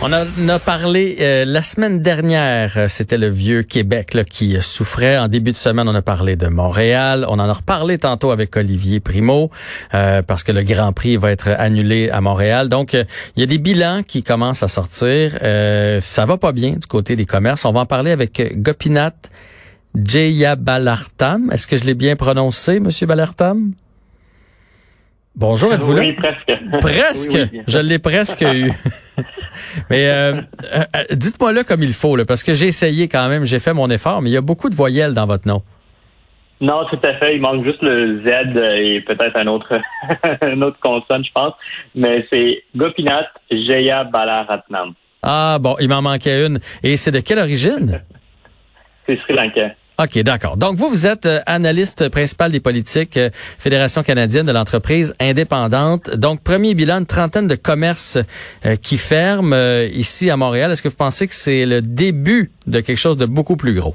On en a parlé euh, la semaine dernière, euh, c'était le vieux Québec là, qui souffrait. En début de semaine, on a parlé de Montréal. On en a reparlé tantôt avec Olivier Primo euh, parce que le Grand Prix va être annulé à Montréal. Donc, il y a des bilans qui commencent à sortir. ça va pas bien du côté des commerces. On va en parler avec Gopinath Jayabalartam. Est-ce que je l'ai bien prononcé, Monsieur Balartam? Bonjour, êtes-vous là? Oui, presque. Presque. je l'ai presque eu. mais euh, euh, dites-moi là comme il faut, là, parce que j'ai essayé quand même, j'ai fait mon effort, mais il y a beaucoup de voyelles dans votre nom. Non, tout à fait. Il manque juste le Z et peut-être un autre, un autre consonne, je pense. Mais c'est Gopinath Jaya Balaratnam. Ah bon, il m'en manquait une. Et c'est de quelle origine? c'est Sri Lanka. OK, d'accord. Donc, vous, vous êtes euh, analyste principal des politiques euh, Fédération canadienne de l'entreprise indépendante. Donc, premier bilan, une trentaine de commerces euh, qui ferment ici à Montréal. Est-ce que vous pensez que c'est le début de quelque chose de beaucoup plus gros?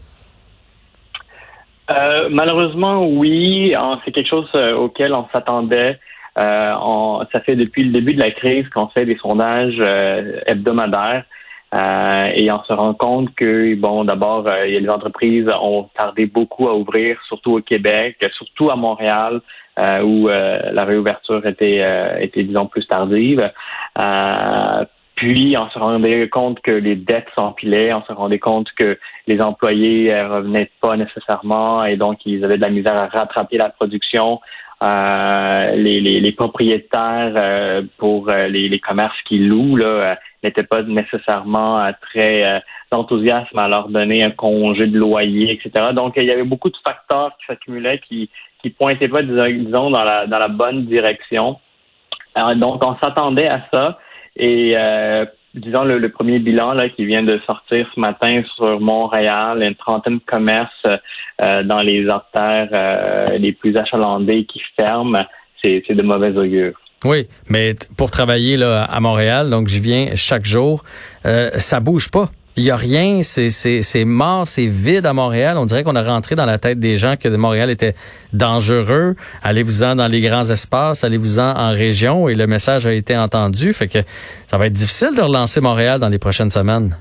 malheureusement, oui. C'est quelque chose auquel on s'attendait. ça fait depuis le début de la crise qu'on fait des sondages hebdomadaires. Euh, et on se rend compte que, bon, d'abord, euh, les entreprises ont tardé beaucoup à ouvrir, surtout au Québec, surtout à Montréal, euh, où la réouverture était, était, disons, plus tardive. puis, on se rendait compte que les dettes s'empilaient, on se rendait compte que les employés revenaient pas nécessairement et donc ils avaient de la misère à rattraper la production. les, les, propriétaires pour les, les, commerces qui louent là, n'était pas nécessairement euh, très euh, enthousiasme à leur donner un congé de loyer, etc. Donc, il y avait beaucoup de facteurs qui s'accumulaient qui qui pointaient pas, disons, dans la dans la bonne direction. donc, on s'attendait à ça. Et euh, disons le, premier bilan là qui vient de sortir ce matin sur Montréal, une trentaine de commerces dans les artères les plus achalandés qui ferment, c'est de mauvais augure. Oui, mais pour travailler là à Montréal, donc je viens chaque jour, euh, ça bouge pas. Il y a rien, c'est c'est mort, c'est vide à Montréal. On dirait qu'on a rentré dans la tête des gens que Montréal était dangereux. Allez-vous-en dans les grands espaces, allez-vous-en en région et le message a été entendu. Fait que ça va être difficile de relancer Montréal dans les prochaines semaines.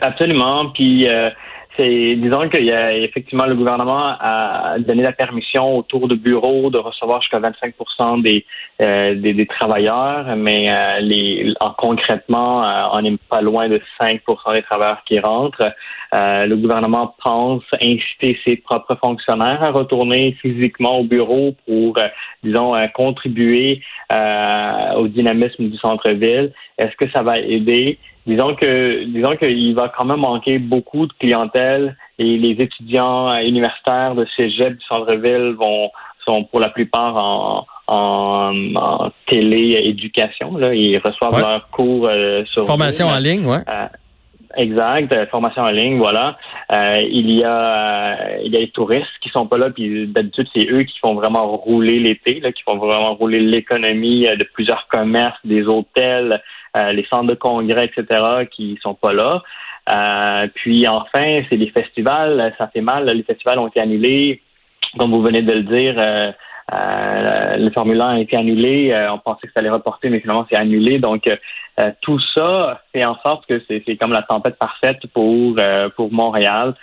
Absolument. Puis euh, c'est disons qu'il y a effectivement le gouvernement a donné la permission autour de bureaux de recevoir jusqu'à 25 des, euh, des, des travailleurs, mais euh, les en, concrètement euh, on n'est pas loin de 5% des travailleurs qui rentrent. le gouvernement pense inciter ses propres fonctionnaires à retourner physiquement au bureau pour disons contribuer au dynamisme du centre-ville. Est-ce que ça va aider? Disons que disons qu'il va quand même manquer beaucoup de clientèle et les étudiants universitaires de cégep du centre-ville vont sont pour la plupart en, en, en télé-éducation. Là. Ils reçoivent leurs cours euh, sur Formation en ligne, ouais. Euh, exact, euh, formation en ligne, voilà. il y a il y a les touristes qui sont pas là, puis d'habitude c'est eux qui font vraiment rouler l'été, là, qui font vraiment rouler l'économie de plusieurs commerces, des hôtels, euh, les centres de congrès, etc., qui sont pas là. Euh, puis enfin, c'est les festivals, ça fait mal. Les festivals ont été annulés, comme vous venez de le dire. Euh, euh le Formule 1 a été annulé. on pensait que ça allait reporter, mais finalement c'est annulé. Donc tout ça fait en sorte que c'est comme la tempête parfaite pour pour Montréal.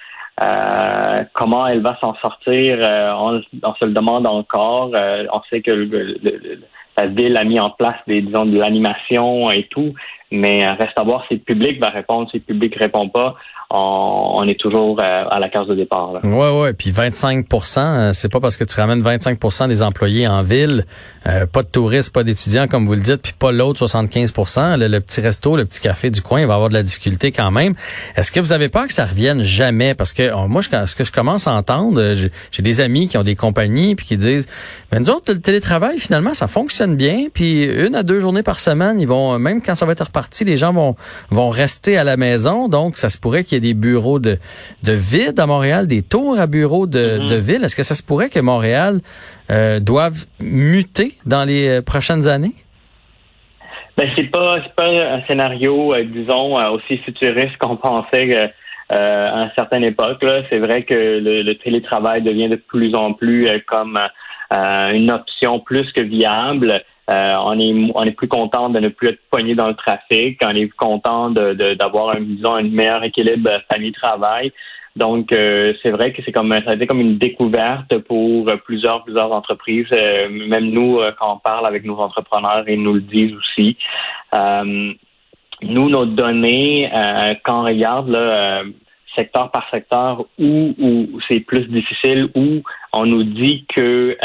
comment elle va s'en sortir, on, on, se le demande encore. on sait que le, la ville a mis en place des, disons, de l'animation et tout, mais euh, reste à voir si le public va répondre, si le public répond pas. On, est toujours à la case de départ. Là. Ouais, ouais. Puis 25% c'est pas parce que tu ramènes 25% des employés en ville, pas de touristes, pas d'étudiants comme vous le dites, puis pas l'autre 75 le, le, petit resto, le petit café du coin, il va avoir de la difficulté quand même. Est-ce que vous avez peur que ça revienne jamais? Parce que moi, ce que je commence à entendre, j'ai des amis qui ont des compagnies puis qui disent, ben nous autres, le télétravail finalement, ça fonctionne bien. Puis une à deux journées par semaine, ils vont même quand ça va être reparti, les gens vont vont rester à la maison. Donc, ça se pourrait qu'il y des bureaux de de vide à Montréal, des tours à bureaux de, mm-hmm. de ville. Est-ce que ça se pourrait que Montréal euh, doive muter dans les euh, prochaines années? Ben c'est pas c'est pas un scénario, euh, disons, euh, aussi futuriste qu'on pensait à une certaine époque. C'est vrai que le, télétravail devient de plus en plus comme une option plus que viable. On est on est plus content de ne plus être poigné dans le trafic. On est content de d'avoir un disons un meilleur équilibre famille-travail. Donc, euh, c'est vrai que c'est comme ça a été comme une découverte pour plusieurs plusieurs entreprises. Euh, même nous, euh, quand on parle avec nos entrepreneurs, ils nous le disent aussi. nous, nos données, quand on regarde là, secteur par secteur où, où c'est plus difficile, où on nous dit que,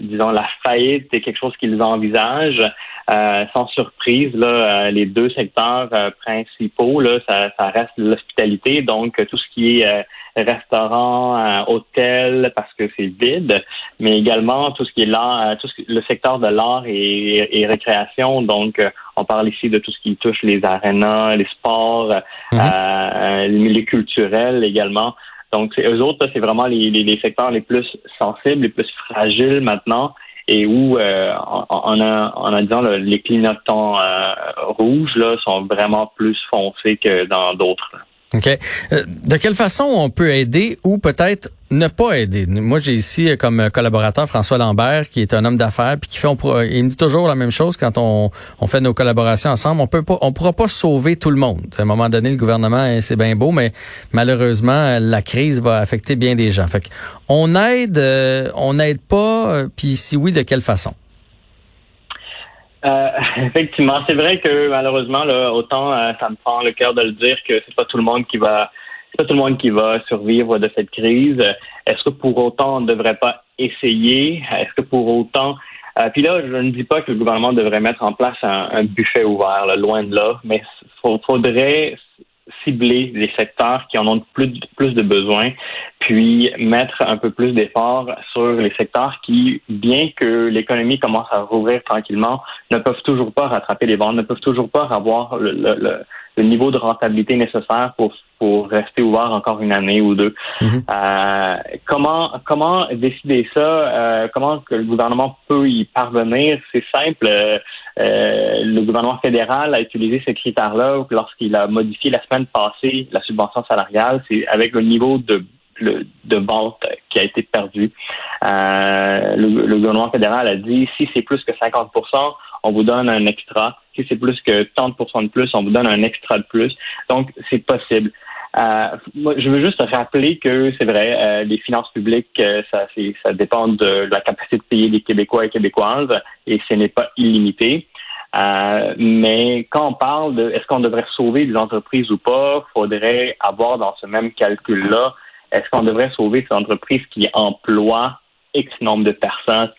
disons, la faillite est quelque chose qu'ils envisagent. Euh, sans surprise, là, euh, les deux secteurs euh, principaux, là, ça, ça reste l'hospitalité, donc tout ce qui est restaurant, hôtel, parce que c'est vide, mais également tout ce qui est l'art, tout ce, le secteur de l'art et, récréation. Donc, on parle ici de tout ce qui touche les arénas, les sports, mm-hmm. les culturels également. Donc, eux autres, c'est vraiment les, les, les secteurs les plus sensibles, les plus fragiles maintenant et où euh, on, a, on a disons, les clignotants euh, rouges là, sont vraiment plus foncés que dans d'autres. OK? Euh, de quelle façon on peut aider ou peut-être ne pas aider? Moi, j'ai ici comme collaborateur François Lambert, qui est un homme d'affaires, puis qui fait, il me dit toujours la même chose quand on, on fait nos collaborations ensemble. On peut pas, on pourra pas sauver tout le monde. À un moment donné, le gouvernement, hein, c'est bien beau, mais malheureusement, la crise va affecter bien des gens. Fait on aide, euh, on n'aide pas, puis si oui, de quelle façon? Euh, effectivement, c'est vrai que malheureusement, là, autant euh, ça me prend le cœur de le dire que c'est pas tout le monde qui va, c'est pas tout le monde qui va survivre de cette crise. Est-ce que pour autant on ne devrait pas essayer? Est-ce que pour autant euh, puis là, je ne dis pas que le gouvernement devrait mettre en place un, buffet ouvert, loin de là, mais faudrait cibler les secteurs qui en ont plus, plus de besoins, puis mettre un peu plus d'efforts sur les secteurs qui, bien que l'économie commence à rouvrir tranquillement, ne peuvent toujours pas rattraper les ventes, ne peuvent toujours pas avoir le, le, le niveau de rentabilité nécessaire pour pour rester ouvert encore une année ou deux. Mhm. euh, comment comment décider ça? Euh, Comment que le gouvernement peut y parvenir? C'est simple. Euh, euh, le gouvernement fédéral a utilisé ces critères-là lorsqu'il a modifié la semaine passée la subvention salariale. C'est avec le niveau de de vente qui a été perdu. Euh, le, gouvernement fédéral a dit si c'est plus que 50% on vous donne un extra. Si c'est plus que 30% de plus, on vous donne un extra de plus. Donc, c'est possible. Euh, je veux juste rappeler que c'est vrai, les finances publiques, ça dépend de la capacité de payer des Québécois et Québécoises, et ce n'est pas illimité. Euh, mais quand on parle de est-ce qu'on devrait sauver des entreprises ou pas, faudrait avoir dans ce même calcul-là, est-ce qu'on devrait sauver ces entreprises qui emploient X nombre de personnes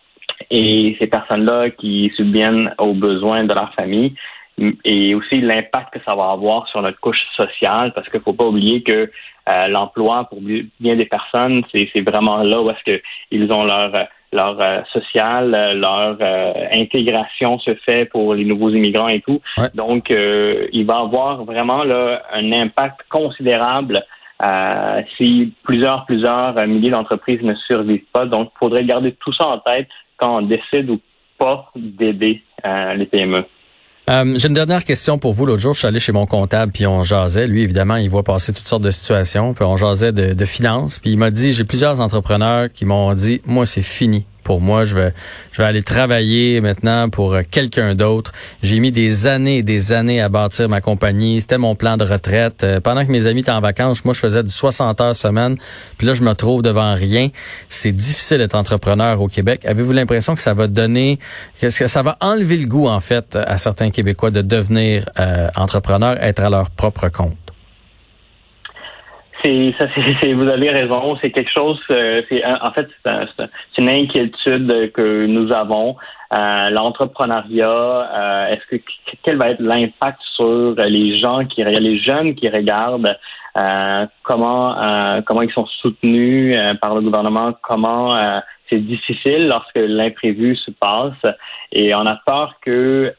et ces personnes-là qui subviennent aux besoins de leur famille? Et aussi l'impact que ça va avoir sur notre couche sociale, parce qu'il faut pas oublier que euh, l'emploi pour bien des personnes, c'est vraiment là où est-ce qu'ils ont leur leur euh, social, leur euh, intégration se fait pour les nouveaux immigrants et tout. Donc, il va avoir vraiment là un impact considérable si plusieurs plusieurs milliers d'entreprises ne survivent pas. Donc, il faudrait garder tout ça en tête quand on décide ou pas d'aider les PME. Euh, j'ai une dernière question pour vous. L'autre jour, je suis allé chez mon comptable, puis on jasait. Lui, évidemment, il voit passer toutes sortes de situations, puis on jasait de, de finances. Puis il m'a dit, j'ai plusieurs entrepreneurs qui m'ont dit, moi, c'est fini pour moi. Je vais, je vais aller travailler maintenant pour euh, quelqu'un d'autre. J'ai mis des années et des années à bâtir ma compagnie. C'était mon plan de retraite. Euh, pendant que mes amis étaient en vacances, moi, je faisais du 60 heures semaine. Puis là, je me trouve devant rien. C'est difficile d'être entrepreneur au Québec. Avez-vous l'impression que ça va donner, que ça va enlever le goût, en fait, à certains Québécois de devenir euh, entrepreneurs, être à leur propre compte? C'est ça, c'est vous avez raison. C'est quelque chose. Euh, c'est en fait c'est une inquiétude que nous avons. Euh, L'entrepreneuriat, euh, est-ce que quel va être l'impact sur les gens qui les jeunes qui regardent euh, comment comment ils sont soutenus par le gouvernement, comment c'est difficile lorsque l'imprévu se passe et on a peur que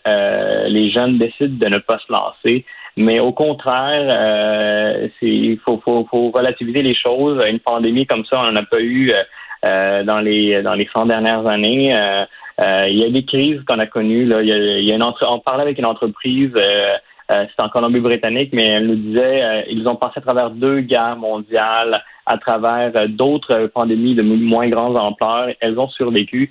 les jeunes décident de ne pas se lancer. Mais au contraire, euh, il faut, faut, faut, relativiser les choses. Une pandémie comme ça, on n'en a pas eu euh, euh dans les dans les 100 dernières années. Euh, euh, il y a des crises qu'on a connues. Là. Il y a, une entre... On parlait avec une entreprise, euh, c'est en Colombie-Britannique, mais elle nous disait ils ont passé à travers deux guerres mondiales, à travers d'autres pandémies de moins grande ampleur. Elles ont survécu.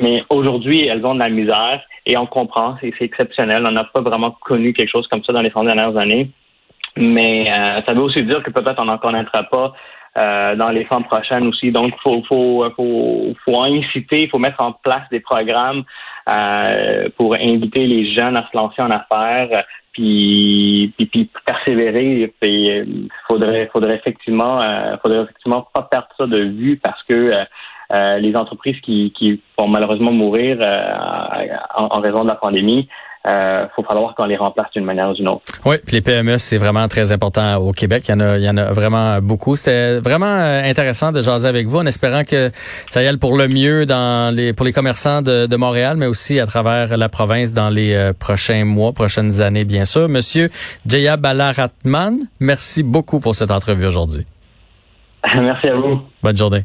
Mais aujourd'hui, elles ont de la misère et on comprend, c'est exceptionnel. On n'a pas vraiment connu quelque chose comme ça dans les 100 dernières années. Mais euh, ça veut aussi dire que peut-être on n'en connaîtra pas euh, dans les 100 prochaines aussi. Donc, faut, faut, faut, faut inciter, il faut mettre en place des programmes euh, pour inviter les jeunes à se lancer en affaires, puis, puis, puis persévérer. Il faudrait, faudrait effectivement, faudrait effectivement pas perdre ça de vue parce que euh, les entreprises qui, qui, vont malheureusement mourir euh, en, raison de la pandémie, euh, faut falloir qu'on les remplace d'une manière ou d'une autre. Oui, puis les PME, c'est vraiment très important au Québec. Il y en a, il y en a vraiment beaucoup. C'était vraiment euh, intéressant de jaser avec vous en espérant que ça y aille pour le mieux dans les, pour les commerçants de, de Montréal, mais aussi à travers la province dans les prochains mois, prochaines années, bien sûr. Monsieur Jaya Balaratman, merci beaucoup pour cette entrevue aujourd'hui. Merci à vous. Bonne journée.